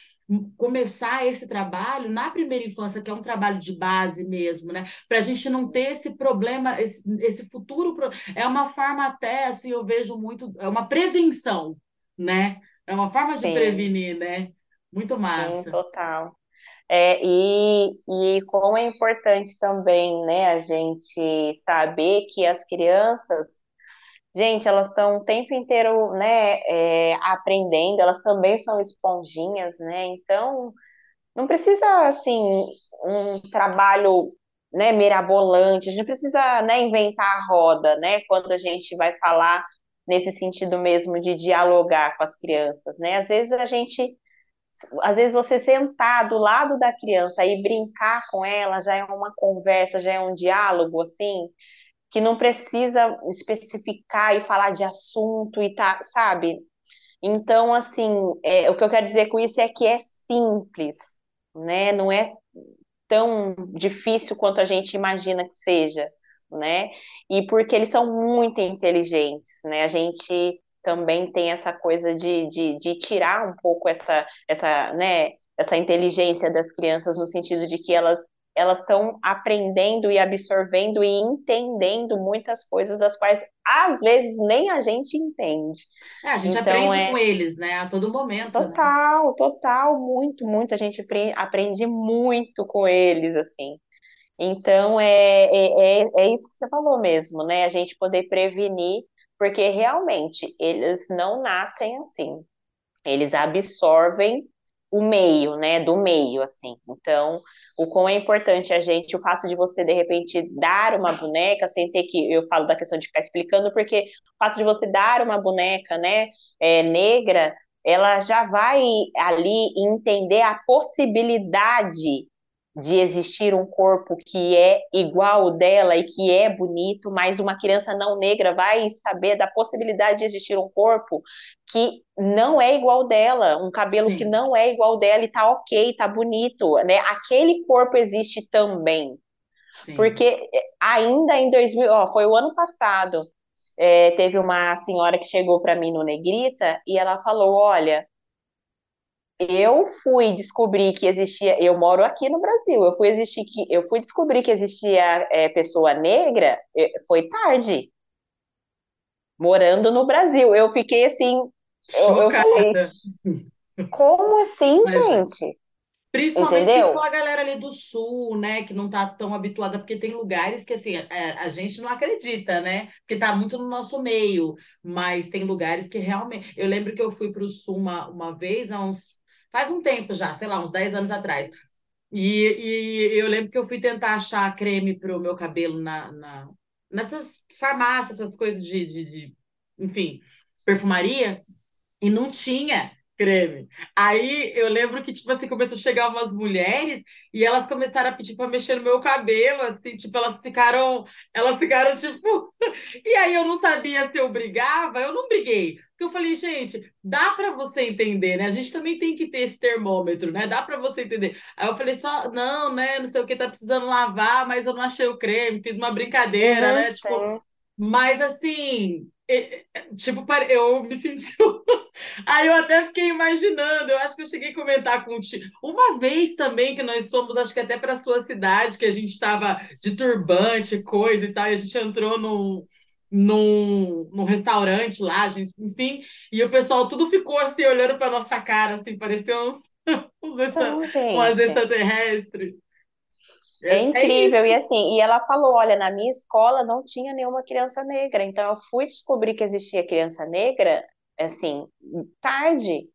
começar esse trabalho na primeira infância, que é um trabalho de base mesmo, né? Para a gente não ter esse problema, esse, esse futuro. É uma forma até, assim, eu vejo muito, é uma prevenção, né? É uma forma de Sim. prevenir, né? Muito massa. Sim, total. É, e, e como é importante também, né, a gente saber que as crianças, gente, elas estão o tempo inteiro, né, é, aprendendo, elas também são esponjinhas, né, então não precisa, assim, um trabalho, né, mirabolante, a gente precisa, né, inventar a roda, né, quando a gente vai falar nesse sentido mesmo de dialogar com as crianças, né, às vezes a gente às vezes você sentar do lado da criança e brincar com ela já é uma conversa, já é um diálogo assim, que não precisa especificar e falar de assunto e tá, sabe? Então, assim, é, o que eu quero dizer com isso é que é simples, né? Não é tão difícil quanto a gente imagina que seja, né? E porque eles são muito inteligentes, né? A gente também tem essa coisa de, de, de tirar um pouco essa, essa, né, essa inteligência das crianças no sentido de que elas elas estão aprendendo e absorvendo e entendendo muitas coisas das quais às vezes nem a gente entende. É, a gente então, aprende é... com eles, né? A todo momento. Né? Total, né? total, muito, muito. A gente aprende muito com eles, assim. Então é, é, é, é isso que você falou mesmo, né? A gente poder prevenir porque realmente eles não nascem assim. Eles absorvem o meio, né, do meio, assim. Então, o quão é importante a gente, o fato de você, de repente, dar uma boneca, sem ter que, eu falo da questão de ficar explicando, porque o fato de você dar uma boneca, né, é, negra, ela já vai ali entender a possibilidade de existir um corpo que é igual ao dela e que é bonito, mas uma criança não negra vai saber da possibilidade de existir um corpo que não é igual dela, um cabelo Sim. que não é igual dela e tá ok, tá bonito, né? Aquele corpo existe também. Sim. Porque ainda em 2000, ó, foi o ano passado, é, teve uma senhora que chegou para mim no Negrita e ela falou: Olha, eu fui descobrir que existia. Eu moro aqui no Brasil. Eu fui existir que eu fui descobrir que existia é, pessoa negra. É, foi tarde. Morando no Brasil, eu fiquei assim. Eu, eu falei, como assim, Mas, gente? Principalmente Entendeu? a galera ali do sul, né, que não tá tão habituada, porque tem lugares que, assim, a, é, a gente não acredita, né, porque tá muito no nosso meio, mas tem lugares que realmente... Eu lembro que eu fui para o sul uma, uma vez, há uns... faz um tempo já, sei lá, uns 10 anos atrás, e, e eu lembro que eu fui tentar achar creme para o meu cabelo na, na, nessas farmácias, essas coisas de, de, de, enfim, perfumaria, e não tinha creme. Aí eu lembro que, tipo assim, começou a chegar umas mulheres e elas começaram a pedir para mexer no meu cabelo, assim, tipo, elas ficaram, elas ficaram, tipo. e aí eu não sabia se eu brigava, eu não briguei. Porque eu falei, gente, dá para você entender, né? A gente também tem que ter esse termômetro, né? Dá para você entender. Aí eu falei só, não, né? Não sei o que, tá precisando lavar, mas eu não achei o creme, fiz uma brincadeira, uhum, né? Tipo, mas assim, tipo, eu me senti. Aí eu até fiquei imaginando, eu acho que eu cheguei a comentar com o tio. Uma vez também que nós fomos, acho que até para a sua cidade, que a gente estava de turbante, coisa e tal, e a gente entrou num, num, num restaurante lá, gente, enfim, e o pessoal tudo ficou assim, olhando para nossa cara, assim, parecia uns, uns então, extraterrestres. É, é incrível, é e assim, e ela falou: olha, na minha escola não tinha nenhuma criança negra, então eu fui descobrir que existia criança negra, assim, tarde.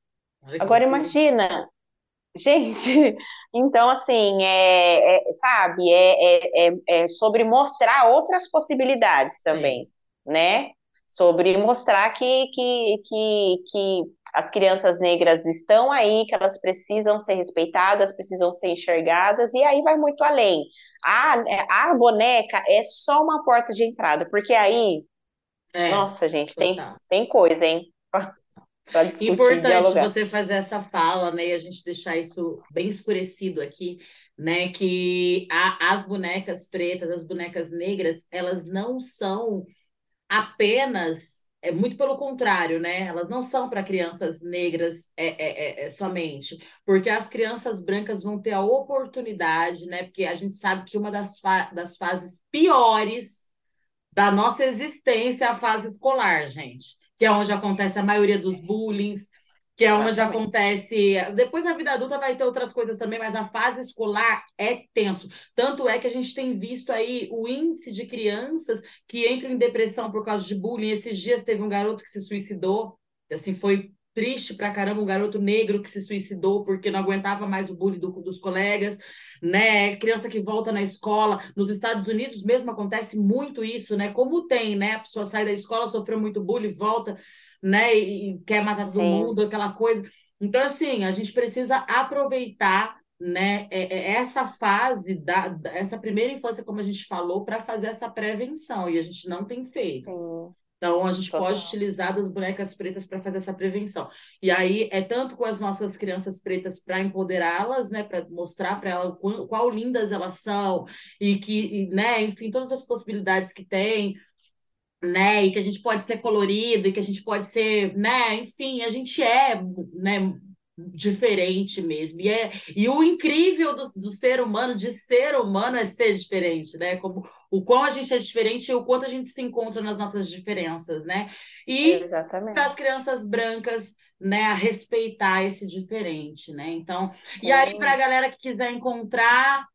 Agora imagina, gente, então assim, é, é sabe, é, é, é, é sobre mostrar outras possibilidades também, Sim. né? Sobre mostrar que, que, que, que as crianças negras estão aí, que elas precisam ser respeitadas, precisam ser enxergadas, e aí vai muito além. A, a boneca é só uma porta de entrada, porque aí, é, nossa, gente, tem, tem coisa, hein? Discutir, Importante dialogar. você fazer essa fala, né, e a gente deixar isso bem escurecido aqui, né, que a, as bonecas pretas, as bonecas negras, elas não são apenas é muito pelo contrário, né? Elas não são para crianças negras é, é, é, é, somente, porque as crianças brancas vão ter a oportunidade, né? Porque a gente sabe que uma das, fa das fases piores da nossa existência é a fase escolar, gente, que é onde acontece a maioria dos bullying, que é onde acontece. Depois na vida adulta vai ter outras coisas também, mas a fase escolar é tenso. Tanto é que a gente tem visto aí o índice de crianças que entram em depressão por causa de bullying. Esses dias teve um garoto que se suicidou, assim, foi triste pra caramba, um garoto negro que se suicidou porque não aguentava mais o bullying do, dos colegas, né? Criança que volta na escola. Nos Estados Unidos mesmo acontece muito isso, né? Como tem, né? A pessoa sai da escola, sofreu muito bullying, volta né? E, quer matar todo Sim. mundo, aquela coisa. Então, assim, a gente precisa aproveitar né, é, é essa fase, da, essa primeira infância, como a gente falou, para fazer essa prevenção, e a gente não tem feito. Sim. Então, a gente Total. pode utilizar das bonecas pretas para fazer essa prevenção. E aí, é tanto com as nossas crianças pretas para empoderá-las, né, para mostrar para elas qual, qual, lindas elas são, e que, e, né, enfim, todas as possibilidades que tem, né, e que a gente pode ser colorido, e que a gente pode ser, né, enfim, a gente é, né, diferente mesmo. E, é, e o incrível do, do ser humano, de ser humano, é ser diferente, né? Como o quão a gente é diferente e o quanto a gente se encontra nas nossas diferenças, né? E para as crianças brancas, né, a respeitar esse diferente, né? Então, Sim. e aí para a galera que quiser encontrar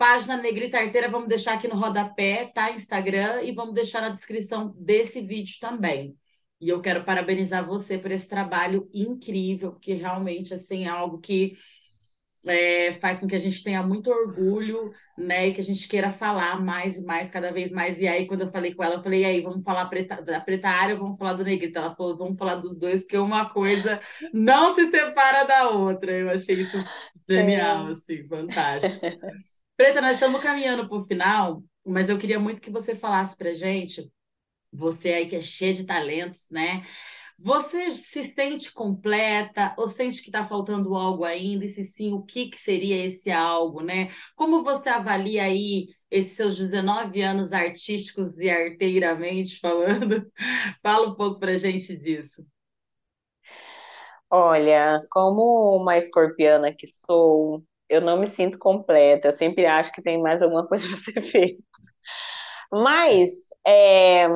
Página Negrita Arteira, vamos deixar aqui no rodapé, tá? Instagram, e vamos deixar na descrição desse vídeo também. E eu quero parabenizar você por esse trabalho incrível, porque realmente assim, é algo que é, faz com que a gente tenha muito orgulho, né? E que a gente queira falar mais e mais, cada vez mais. E aí, quando eu falei com ela, eu falei, e aí, vamos falar preta, da preta área ou vamos falar do negrito? Ela falou, vamos falar dos dois, porque uma coisa não se separa da outra. Eu achei isso Genial, assim, fantástico. Preta, nós estamos caminhando para o final, mas eu queria muito que você falasse para gente, você aí que é cheia de talentos, né? Você se sente completa ou sente que está faltando algo ainda? E se sim, o que, que seria esse algo, né? Como você avalia aí esses seus 19 anos artísticos e arteiramente falando? Fala um pouco para gente disso. Olha, como uma escorpiana que sou, eu não me sinto completa. Eu sempre acho que tem mais alguma coisa a ser feita. Mas é,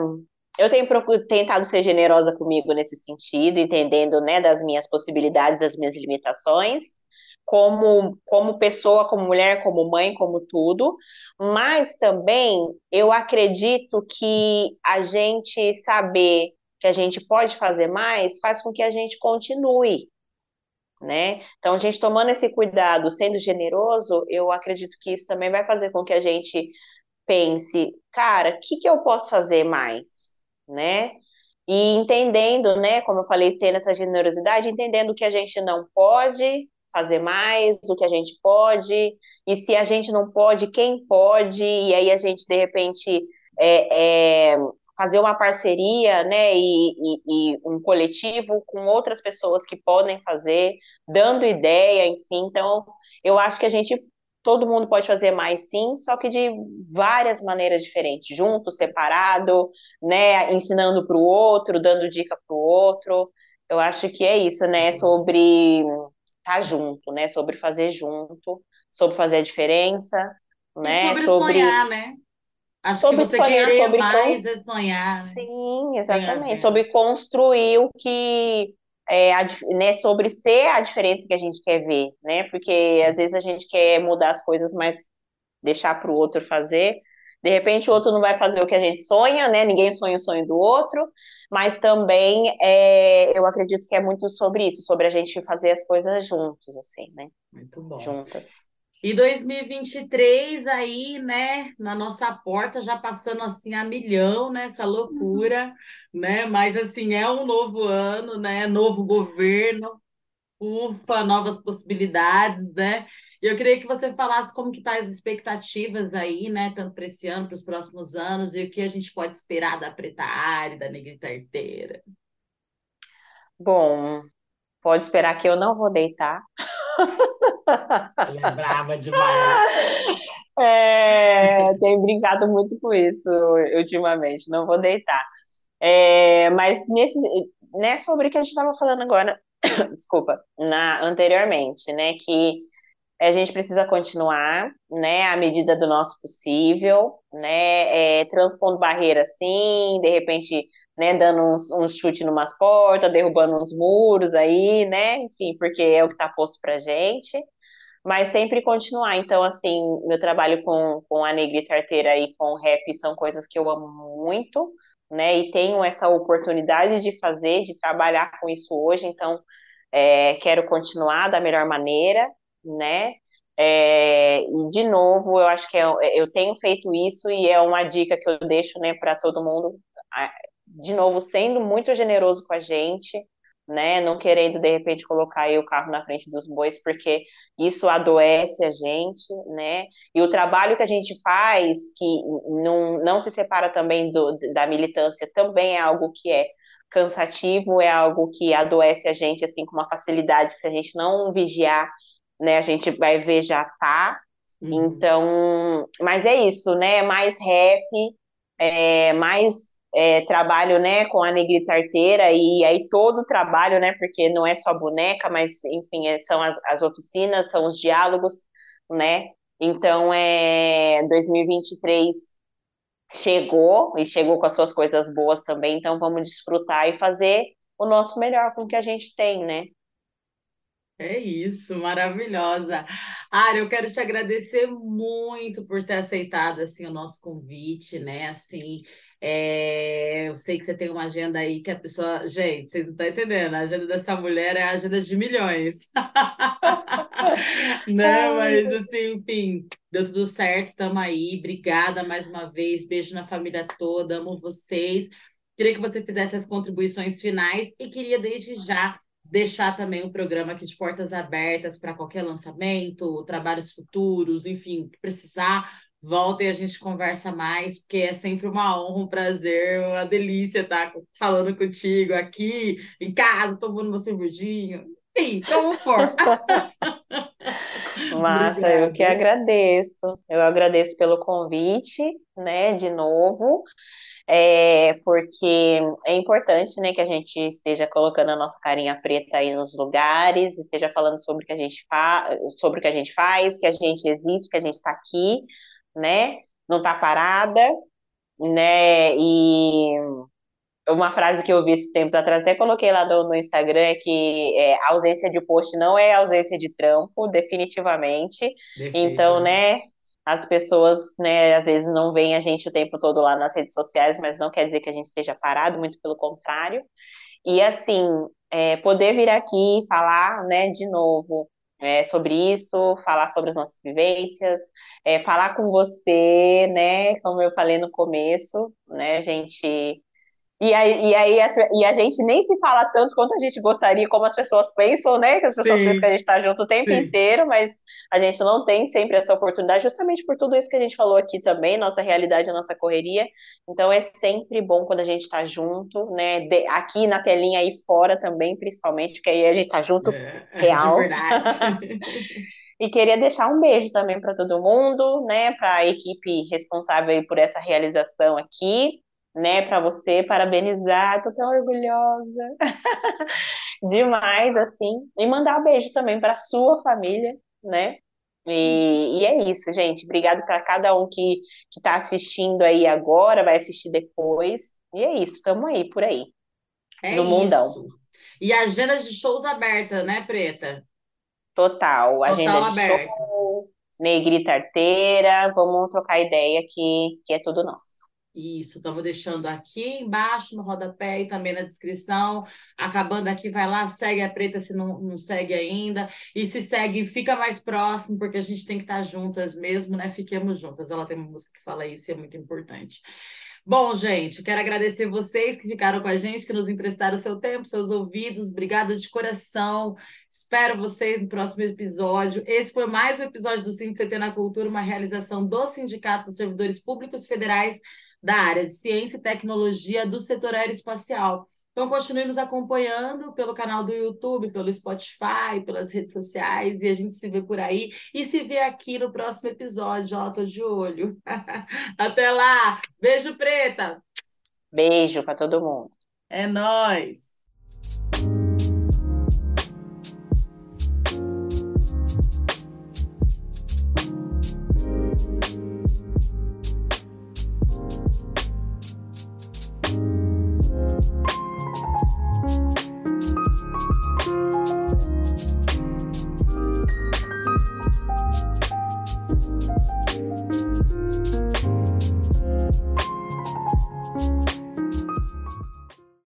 eu tenho tentado ser generosa comigo nesse sentido, entendendo né, das minhas possibilidades, das minhas limitações, como, como pessoa, como mulher, como mãe, como tudo, mas também eu acredito que a gente saber que a gente pode fazer mais faz com que a gente continue. Né? Então, a gente tomando esse cuidado, sendo generoso, eu acredito que isso também vai fazer com que a gente pense, cara, o que, que eu posso fazer mais? né? E entendendo, né, como eu falei, tendo essa generosidade, entendendo que a gente não pode fazer mais, o que a gente pode, e se a gente não pode, quem pode, e aí a gente, de repente, é, é, fazer uma parceria, né, e, e, e, um coletivo com outras pessoas que podem fazer, dando ideia, enfim, então, eu acho que a gente todo mundo pode fazer mais sim, só que de várias maneiras diferentes, junto, separado, né, ensinando para o outro, dando dica para o outro. Eu acho que é isso, né, sobre estar tá junto, né, sobre fazer junto, sobre fazer a diferença, né, e sobre, sobre sonhar, né? Acho sobre que você sonhar, sobre mais é sonhar. Né? Sim, exatamente, sobre construir o que é, a, né, sobre ser a diferença que a gente quer ver, né? Porque às vezes a gente quer mudar as coisas, mas deixar para o outro fazer. De repente o outro não vai fazer o que a gente sonha, né? Ninguém sonha o sonho do outro, mas também é, eu acredito que é muito sobre isso, sobre a gente fazer as coisas juntos, assim, né? Muito bom. Juntas. E 2023 aí, né, na nossa porta, já passando assim a milhão, né, essa loucura, né? Mas assim, é um novo ano, né? Novo governo, ufa, novas possibilidades, né? E eu queria que você falasse como que tá as expectativas aí, né, tanto para esse ano, para os próximos anos, e o que a gente pode esperar da Preta Área, da Negrita Arteira. Bom, pode esperar que eu não vou deitar. Ela é demais. É, tenho brincado muito com isso ultimamente, não vou deitar. É, mas nesse, né, sobre o que a gente estava falando agora, desculpa, na, anteriormente, né, que a gente precisa continuar, né, à medida do nosso possível, né, é, transpondo barreiras sim, de repente, né, dando uns, uns chute numas portas, derrubando uns muros aí, né, enfim, porque é o que está posto pra gente, mas sempre continuar. Então, assim, meu trabalho com, com a Negrita Arteira e com o rap são coisas que eu amo muito, né, e tenho essa oportunidade de fazer, de trabalhar com isso hoje, então, é, quero continuar da melhor maneira, né? É, e de novo, eu acho que é, eu tenho feito isso e é uma dica que eu deixo, né, para todo mundo. De novo, sendo muito generoso com a gente, né, não querendo de repente colocar o carro na frente dos bois, porque isso adoece a gente, né? E o trabalho que a gente faz, que não, não se separa também do, da militância, também é algo que é cansativo, é algo que adoece a gente assim com uma facilidade que se a gente não vigiar né? A gente vai ver já tá. Uhum. Então, mas é isso, né? Mais rap, é, mais é, trabalho, né, com a negrita arteira e aí todo o trabalho, né, porque não é só boneca, mas enfim, é, são as, as oficinas, são os diálogos, né? Então, é 2023 chegou e chegou com as suas coisas boas também, então vamos desfrutar e fazer o nosso melhor com o que a gente tem, né? É isso, maravilhosa. Ara, eu quero te agradecer muito por ter aceitado assim o nosso convite, né? Assim, é, eu sei que você tem uma agenda aí que a pessoa, gente, vocês não estão entendendo, a agenda dessa mulher é a agenda de milhões. Né? Mas assim, enfim, deu tudo certo, estamos aí. Obrigada mais uma vez. Beijo na família toda, amo vocês. Queria que você fizesse as contribuições finais e queria desde já deixar também o programa aqui de portas abertas para qualquer lançamento, trabalhos futuros, enfim, que precisar, volta e a gente conversa mais, porque é sempre uma honra, um prazer, uma delícia estar falando contigo aqui, em casa, tomando uma cervejinha. Enfim, como for. Massa, eu que agradeço. Eu agradeço pelo convite, né, de novo é, porque é importante, né, que a gente esteja colocando a nossa carinha preta aí nos lugares, esteja falando sobre o que a gente fa sobre o que a gente faz, que a gente existe, que a gente está aqui, né, não está parada, né, e uma frase que eu vi esses tempos atrás, até coloquei lá no, no Instagram, é que é, ausência de post não é ausência de trampo, definitivamente. Definitivamente. Então, né, as pessoas, né, às vezes não veem a gente o tempo todo lá nas redes sociais, mas não quer dizer que a gente esteja parado, muito pelo contrário. E assim, é, poder vir aqui falar, né, de novo é, sobre isso, falar sobre as nossas vivências, é, falar com você, né, como eu falei no começo, né, a gente e aí, e aí a, e a gente nem se fala tanto quanto a gente gostaria, como as pessoas pensam, né? Que as pessoas Sim. pensam que a gente está junto o tempo Sim. inteiro, mas a gente não tem sempre essa oportunidade, justamente por tudo isso que a gente falou aqui também, nossa realidade, nossa correria. Então é sempre bom quando a gente está junto, né? De, aqui na telinha aí fora também, principalmente, porque aí a gente está junto é, real. É verdade. E queria deixar um beijo também para todo mundo, né? Para a equipe responsável por essa realização aqui né, para você, parabenizar, tô tão orgulhosa. Demais, assim. E mandar um beijo também para sua família, né? E, e, é isso, gente. Obrigado para cada um que está assistindo aí agora, vai assistir depois. E é isso, estamos aí, por aí. É no isso. mundão. E agendas de shows abertas, né, Preta? Total. Total agenda de aberta. show, negrita arteira, vamos trocar ideia que, que é tudo nosso. Isso, estamos deixando aqui embaixo no rodapé e também na descrição. Acabando aqui, vai lá, segue a Preta se não, não segue ainda. E se segue, fica mais próximo, porque a gente tem que estar juntas mesmo, né? Fiquemos juntas. Ela tem uma música que fala isso e é muito importante. Bom, gente, quero agradecer vocês que ficaram com a gente, que nos emprestaram seu tempo, seus ouvidos. Obrigada de coração. Espero vocês no próximo episódio. Esse foi mais um episódio do CT na Cultura, uma realização do Sindicato dos Servidores Públicos Federais da área de ciência e tecnologia do setor aeroespacial. Então, continue nos acompanhando pelo canal do YouTube, pelo Spotify, pelas redes sociais, e a gente se vê por aí. E se vê aqui no próximo episódio, ó, tô de olho. Até lá! Beijo, Preta! Beijo para todo mundo. É nós.